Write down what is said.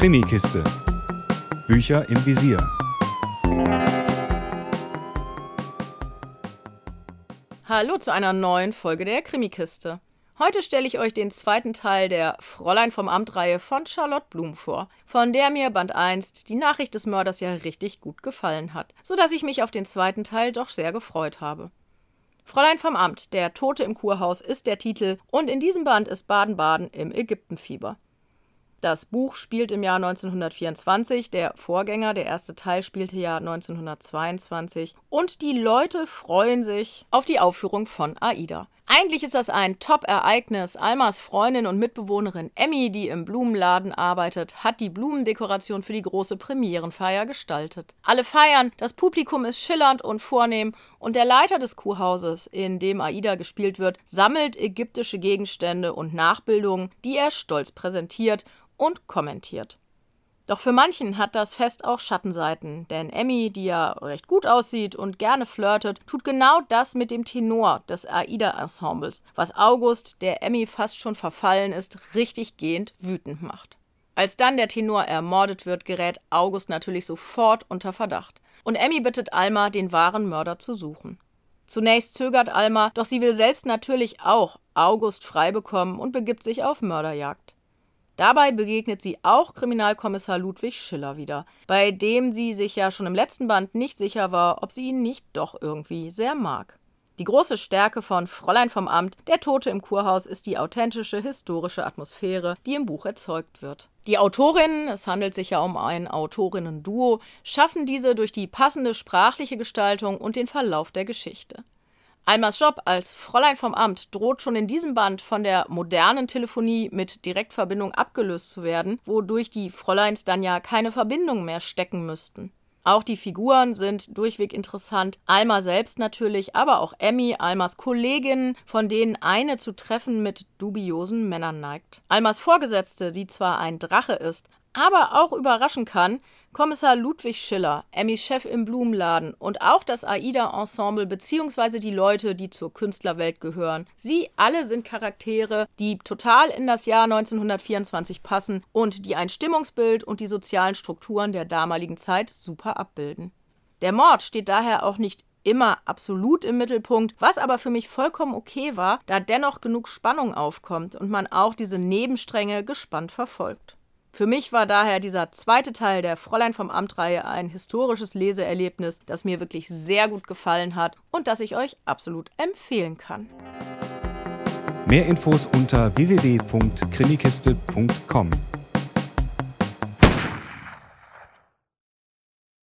Krimikiste. Bücher im Visier. Hallo zu einer neuen Folge der Krimikiste. Heute stelle ich euch den zweiten Teil der Fräulein vom Amt-Reihe von Charlotte Blum vor, von der mir Band 1 die Nachricht des Mörders ja richtig gut gefallen hat, sodass ich mich auf den zweiten Teil doch sehr gefreut habe. Fräulein vom Amt, der Tote im Kurhaus ist der Titel und in diesem Band ist Baden-Baden im Ägyptenfieber. Das Buch spielt im Jahr 1924, der Vorgänger, der erste Teil spielte ja 1922 und die Leute freuen sich auf die Aufführung von Aida. Eigentlich ist das ein Top-Ereignis. Almas Freundin und Mitbewohnerin Emmy, die im Blumenladen arbeitet, hat die Blumendekoration für die große Premierenfeier gestaltet. Alle feiern, das Publikum ist schillernd und vornehm und der Leiter des Kuhhauses, in dem Aida gespielt wird, sammelt ägyptische Gegenstände und Nachbildungen, die er stolz präsentiert und kommentiert. Doch für manchen hat das Fest auch Schattenseiten, denn Emmy, die ja recht gut aussieht und gerne flirtet, tut genau das mit dem Tenor des Aida-Ensembles, was August, der Emmy fast schon verfallen ist, richtig gehend wütend macht. Als dann der Tenor ermordet wird, gerät August natürlich sofort unter Verdacht. Und Emmy bittet Alma, den wahren Mörder zu suchen. Zunächst zögert Alma, doch sie will selbst natürlich auch August frei bekommen und begibt sich auf Mörderjagd. Dabei begegnet sie auch Kriminalkommissar Ludwig Schiller wieder, bei dem sie sich ja schon im letzten Band nicht sicher war, ob sie ihn nicht doch irgendwie sehr mag. Die große Stärke von Fräulein vom Amt, der Tote im Kurhaus, ist die authentische historische Atmosphäre, die im Buch erzeugt wird. Die Autorinnen, es handelt sich ja um ein Autorinnen-Duo, schaffen diese durch die passende sprachliche Gestaltung und den Verlauf der Geschichte. Almas Job als Fräulein vom Amt droht schon in diesem Band von der modernen Telefonie mit Direktverbindung abgelöst zu werden, wodurch die Fräuleins dann ja keine Verbindung mehr stecken müssten. Auch die Figuren sind durchweg interessant. Alma selbst natürlich, aber auch Emmy, Almas Kollegin, von denen eine zu Treffen mit dubiosen Männern neigt. Almas Vorgesetzte, die zwar ein Drache ist, aber auch überraschen kann, Kommissar Ludwig Schiller, Emmys Chef im Blumenladen und auch das AIDA-Ensemble bzw. die Leute, die zur Künstlerwelt gehören. Sie alle sind Charaktere, die total in das Jahr 1924 passen und die ein Stimmungsbild und die sozialen Strukturen der damaligen Zeit super abbilden. Der Mord steht daher auch nicht immer absolut im Mittelpunkt, was aber für mich vollkommen okay war, da dennoch genug Spannung aufkommt und man auch diese Nebenstränge gespannt verfolgt. Für mich war daher dieser zweite Teil der Fräulein vom Amt-Reihe ein historisches Leseerlebnis, das mir wirklich sehr gut gefallen hat und das ich euch absolut empfehlen kann. Mehr Infos unter www.krimikiste.com.